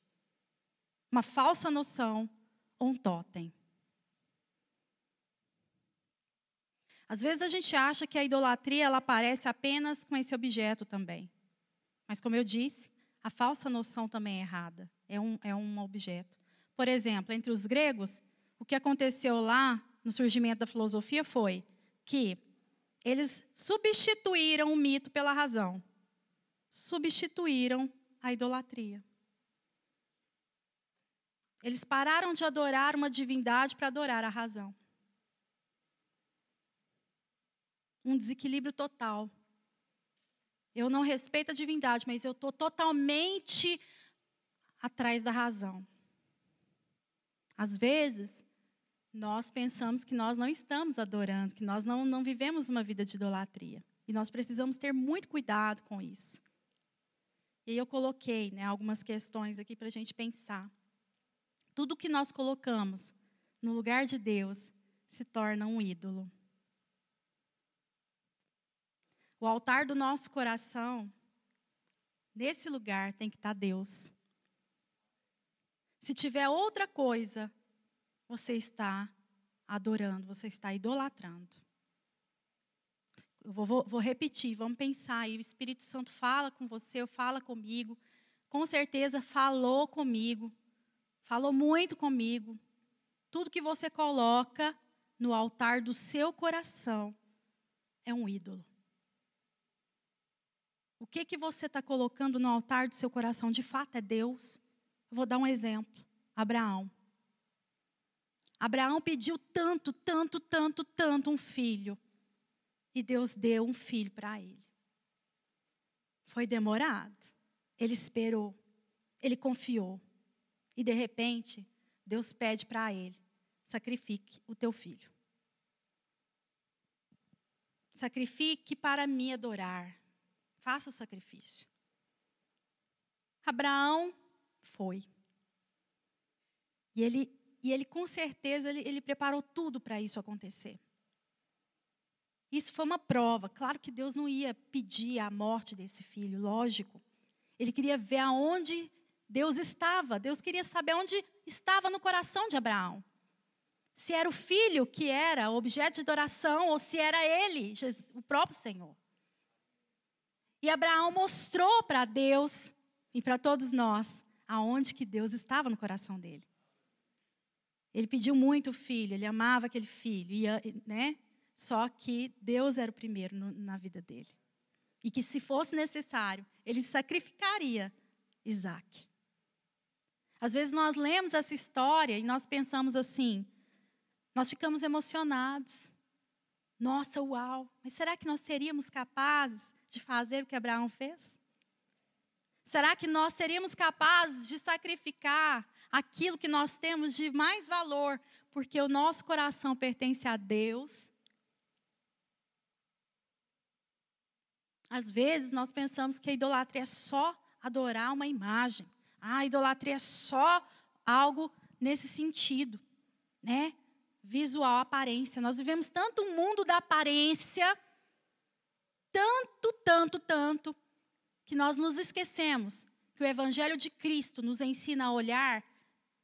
B: uma falsa noção ou um totem. Às vezes a gente acha que a idolatria ela aparece apenas com esse objeto também. Mas como eu disse, a falsa noção também é errada. É um, é um objeto. Por exemplo, entre os gregos, o que aconteceu lá no surgimento da filosofia foi que eles substituíram o mito pela razão. Substituíram a idolatria. Eles pararam de adorar uma divindade para adorar a razão. Um desequilíbrio total. Eu não respeito a divindade, mas eu estou totalmente atrás da razão. Às vezes, nós pensamos que nós não estamos adorando, que nós não, não vivemos uma vida de idolatria. E nós precisamos ter muito cuidado com isso. E aí eu coloquei né, algumas questões aqui para a gente pensar. Tudo que nós colocamos no lugar de Deus se torna um ídolo. O altar do nosso coração, nesse lugar tem que estar Deus. Se tiver outra coisa, você está adorando, você está idolatrando. Eu vou, vou, vou, repetir, vamos pensar aí. O Espírito Santo fala com você, fala comigo. Com certeza falou comigo falou muito comigo. Tudo que você coloca no altar do seu coração é um ídolo. O que que você está colocando no altar do seu coração? De fato é Deus. Eu vou dar um exemplo. Abraão. Abraão pediu tanto, tanto, tanto, tanto um filho. E Deus deu um filho para ele. Foi demorado. Ele esperou. Ele confiou. E de repente, Deus pede para ele: sacrifique o teu filho. Sacrifique para me adorar. faça o sacrifício. Abraão foi. E ele, e ele com certeza, ele, ele preparou tudo para isso acontecer. Isso foi uma prova. Claro que Deus não ia pedir a morte desse filho, lógico. Ele queria ver aonde Deus estava. Deus queria saber onde estava no coração de Abraão. Se era o filho que era objeto de adoração ou se era ele, o próprio Senhor. E Abraão mostrou para Deus e para todos nós aonde que Deus estava no coração dele. Ele pediu muito o filho, ele amava aquele filho, né? Só que Deus era o primeiro no, na vida dele. E que se fosse necessário, ele sacrificaria Isaac. Às vezes nós lemos essa história e nós pensamos assim, nós ficamos emocionados. Nossa, uau! Mas será que nós seríamos capazes de fazer o que Abraão fez? Será que nós seríamos capazes de sacrificar aquilo que nós temos de mais valor, porque o nosso coração pertence a Deus? Às vezes nós pensamos que a idolatria é só adorar uma imagem. A idolatria é só algo nesse sentido, né? Visual, aparência. Nós vivemos tanto um mundo da aparência, tanto, tanto, tanto, que nós nos esquecemos que o Evangelho de Cristo nos ensina a olhar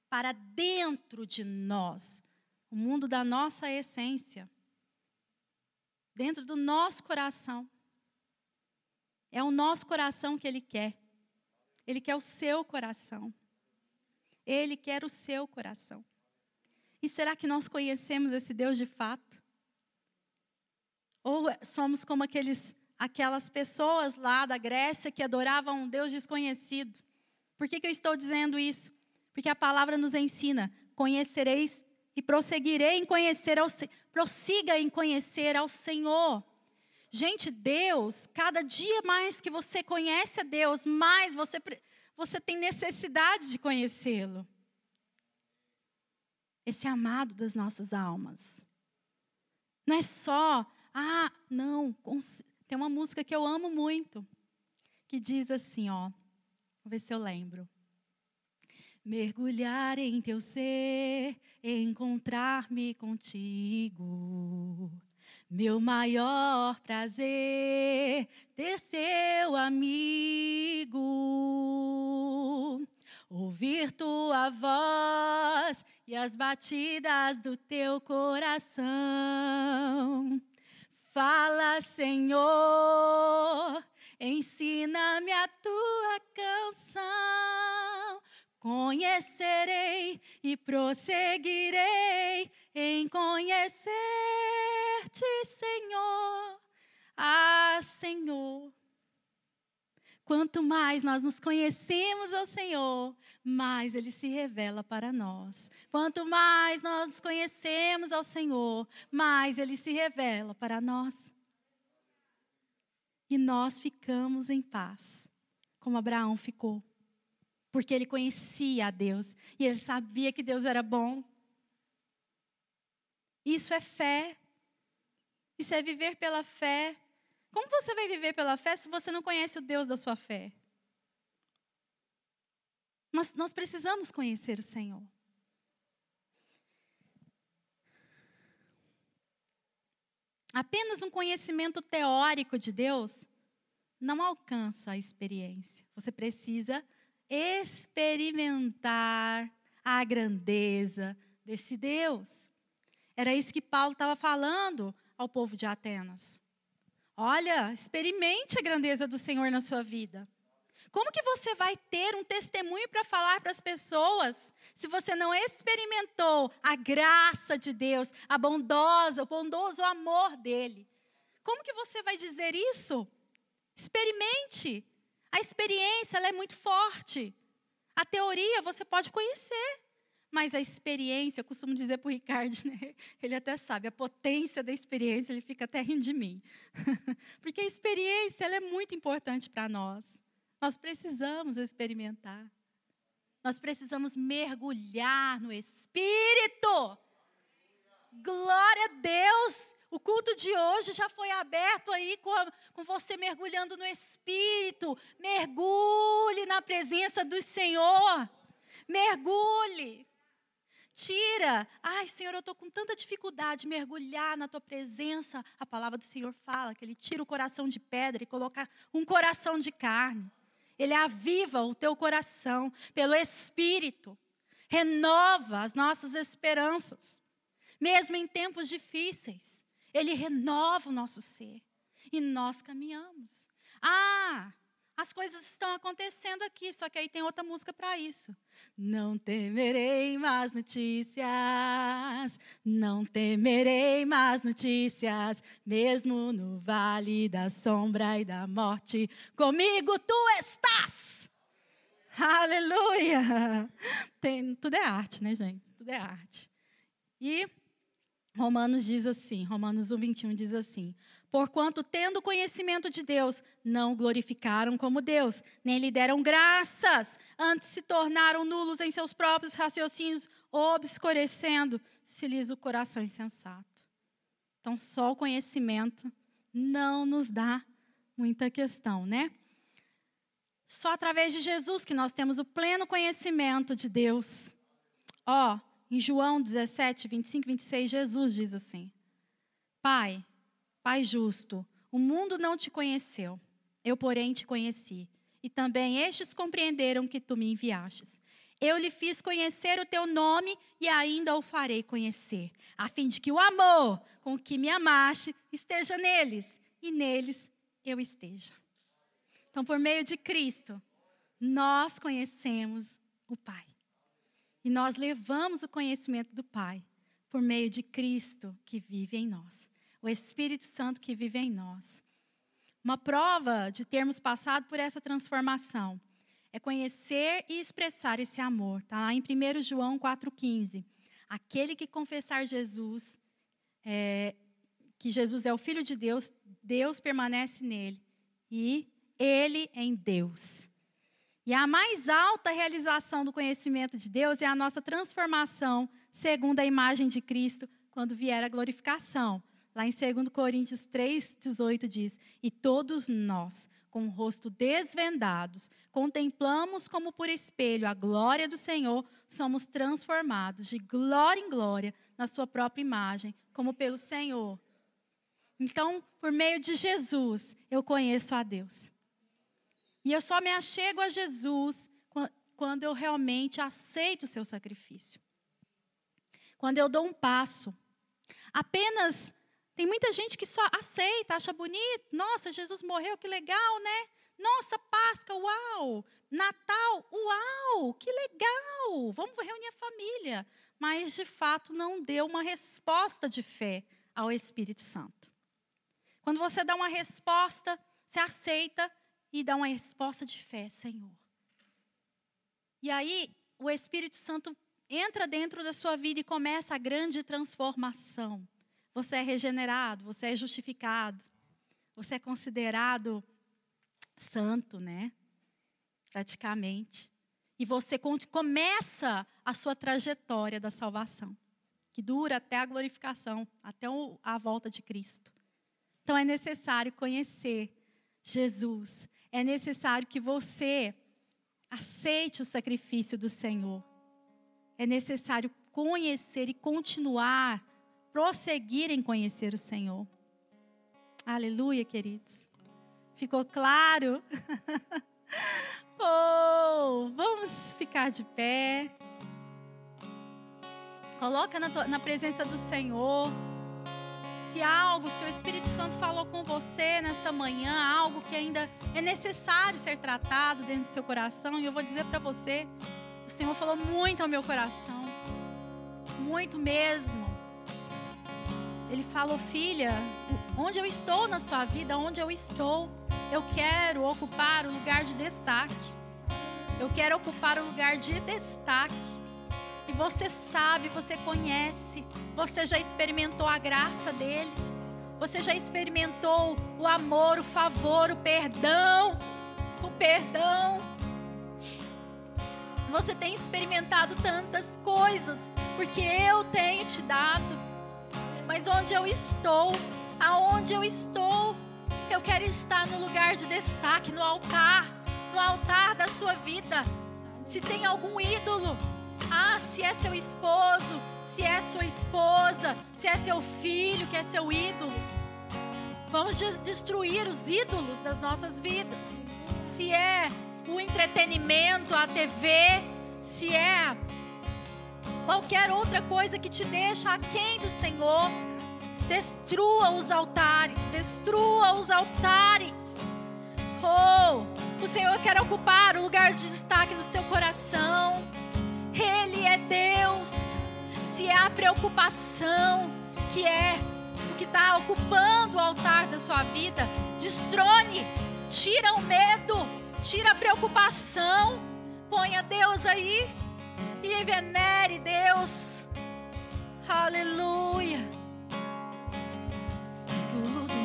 B: para dentro de nós, o mundo da nossa essência, dentro do nosso coração. É o nosso coração que Ele quer. Ele quer o seu coração. Ele quer o seu coração. E será que nós conhecemos esse Deus de fato? Ou somos como aqueles aquelas pessoas lá da Grécia que adoravam um Deus desconhecido. Por que, que eu estou dizendo isso? Porque a palavra nos ensina: conhecereis e prosseguirei em conhecer ao prossiga em conhecer ao Senhor. Gente, Deus, cada dia mais que você conhece a Deus, mais você, você tem necessidade de conhecê-lo. Esse é amado das nossas almas. Não é só, ah, não, tem uma música que eu amo muito, que diz assim, ó. Vou ver se eu lembro. Mergulhar em teu ser, encontrar-me contigo. Meu maior prazer, ter seu amigo. Ouvir tua voz e as batidas do teu coração Fala, Senhor, ensina-me a tua canção. Conhecerei e prosseguirei em conhecer-te, Senhor. Ah, Senhor. Quanto mais nós nos conhecemos ao Senhor, mais Ele se revela para nós. Quanto mais nós nos conhecemos ao Senhor, mais Ele se revela para nós. E nós ficamos em paz, como Abraão ficou. Porque ele conhecia a Deus e ele sabia que Deus era bom. Isso é fé. Isso é viver pela fé como você vai viver pela fé se você não conhece o Deus da sua fé? Mas nós precisamos conhecer o Senhor. Apenas um conhecimento teórico de Deus não alcança a experiência. Você precisa experimentar a grandeza desse Deus. Era isso que Paulo estava falando ao povo de Atenas. Olha, experimente a grandeza do Senhor na sua vida. Como que você vai ter um testemunho para falar para as pessoas se você não experimentou a graça de Deus, a bondosa, o bondoso amor dele? Como que você vai dizer isso? Experimente. A experiência é muito forte. A teoria você pode conhecer. Mas a experiência, eu costumo dizer para o Ricardo, né? *laughs* ele até sabe, a potência da experiência, ele fica até rindo de mim. *laughs* Porque a experiência ela é muito importante para nós. Nós precisamos experimentar. Nós precisamos mergulhar no Espírito. Glória a Deus! O culto de hoje já foi aberto aí com, a, com você mergulhando no Espírito. Mergulhe na presença do Senhor. Mergulhe. Tira. Ai, Senhor, eu estou com tanta dificuldade de mergulhar na tua presença. A palavra do Senhor fala que Ele tira o coração de pedra e coloca um coração de carne. Ele aviva o teu coração pelo Espírito. Renova as nossas esperanças. Mesmo em tempos difíceis. Ele renova o nosso ser. E nós caminhamos. Ah, as coisas estão acontecendo aqui, só que aí tem outra música para isso. Não temerei más notícias, não temerei más notícias, mesmo no vale da sombra e da morte, comigo tu estás. Aleluia! Tem, tudo é arte, né, gente? Tudo é arte. E Romanos diz assim, Romanos 1, 21 diz assim: Porquanto, tendo conhecimento de Deus, não glorificaram como Deus, nem lhe deram graças, antes se tornaram nulos em seus próprios raciocínios, obscurecendo-se-lhes o coração insensato. Então, só o conhecimento não nos dá muita questão, né? Só através de Jesus que nós temos o pleno conhecimento de Deus. Ó, em João 17, 25 e 26, Jesus diz assim: Pai, Pai justo, o mundo não te conheceu, eu, porém, te conheci. E também estes compreenderam que tu me enviastes. Eu lhe fiz conhecer o teu nome e ainda o farei conhecer, a fim de que o amor com que me amaste esteja neles e neles eu esteja. Então, por meio de Cristo, nós conhecemos o Pai. E nós levamos o conhecimento do Pai por meio de Cristo que vive em nós, o Espírito Santo que vive em nós. Uma prova de termos passado por essa transformação é conhecer e expressar esse amor. Está lá em 1 João 4,15. Aquele que confessar Jesus, é, que Jesus é o Filho de Deus, Deus permanece nele e ele em Deus. E a mais alta realização do conhecimento de Deus é a nossa transformação segundo a imagem de Cristo quando vier a glorificação. Lá em 2 Coríntios 3,18 diz: E todos nós, com o rosto desvendados, contemplamos como por espelho a glória do Senhor, somos transformados de glória em glória na Sua própria imagem, como pelo Senhor. Então, por meio de Jesus, eu conheço a Deus. E eu só me achego a Jesus quando eu realmente aceito o seu sacrifício. Quando eu dou um passo. Apenas tem muita gente que só aceita, acha bonito. Nossa, Jesus morreu, que legal, né? Nossa, Páscoa, uau! Natal, uau! Que legal! Vamos reunir a família. Mas, de fato, não deu uma resposta de fé ao Espírito Santo. Quando você dá uma resposta, você aceita, e dá uma resposta de fé, Senhor. E aí o Espírito Santo entra dentro da sua vida e começa a grande transformação. Você é regenerado, você é justificado, você é considerado santo, né? Praticamente. E você começa a sua trajetória da salvação, que dura até a glorificação, até a volta de Cristo. Então é necessário conhecer Jesus, é necessário que você aceite o sacrifício do Senhor. É necessário conhecer e continuar, prosseguir em conhecer o Senhor. Aleluia, queridos. Ficou claro? *laughs* oh, vamos ficar de pé. Coloca na, tua, na presença do Senhor se algo, se o Espírito Santo falou com você nesta manhã, algo que ainda é necessário ser tratado dentro do seu coração, e eu vou dizer para você, o Senhor falou muito ao meu coração, muito mesmo. Ele falou, filha, onde eu estou na sua vida, onde eu estou, eu quero ocupar o lugar de destaque. Eu quero ocupar o lugar de destaque. E você sabe, você conhece, você já experimentou a graça dele, você já experimentou o amor, o favor, o perdão, o perdão. Você tem experimentado tantas coisas, porque eu tenho te dado. Mas onde eu estou, aonde eu estou, eu quero estar no lugar de destaque, no altar, no altar da sua vida. Se tem algum ídolo, ah, se é seu esposo, se é sua esposa, se é seu filho que é seu ídolo. Vamos destruir os ídolos das nossas vidas. Se é o entretenimento, a TV, se é qualquer outra coisa que te deixa aquém do Senhor, destrua os altares, destrua os altares. Oh, o Senhor quer ocupar o lugar de destaque no seu coração. Ele é Deus. Se é a preocupação que é o que está ocupando o altar da sua vida, destrone, tira o medo, tira a preocupação, ponha Deus aí e venere Deus. Aleluia.
C: Seguro de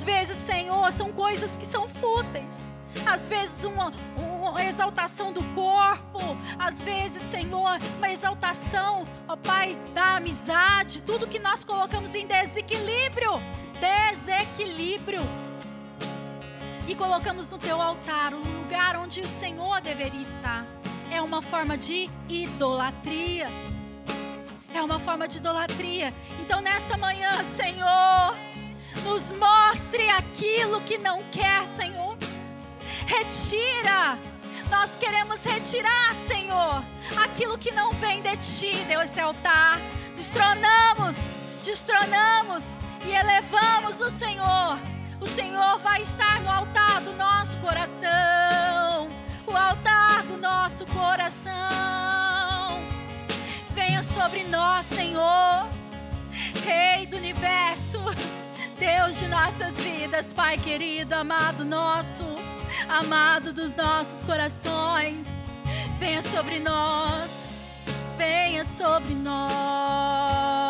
B: Às vezes, Senhor, são coisas que são fúteis. Às vezes, uma, uma exaltação do corpo. Às vezes, Senhor, uma exaltação, ó Pai, da amizade. Tudo que nós colocamos em desequilíbrio. Desequilíbrio. E colocamos no teu altar, o lugar onde o Senhor deveria estar. É uma forma de idolatria. É uma forma de idolatria. Então, nesta manhã, Senhor, nos mostre aquilo que não quer, Senhor. Retira. Nós queremos retirar, Senhor, aquilo que não vem de ti, Deus, esse altar. Destronamos, destronamos e elevamos o Senhor. O Senhor vai estar no altar do nosso coração. O altar do nosso coração. Venha sobre nós, Senhor. Rei do universo, Deus de nossas vidas, Pai querido, amado nosso, amado dos nossos corações, venha sobre nós, venha sobre nós.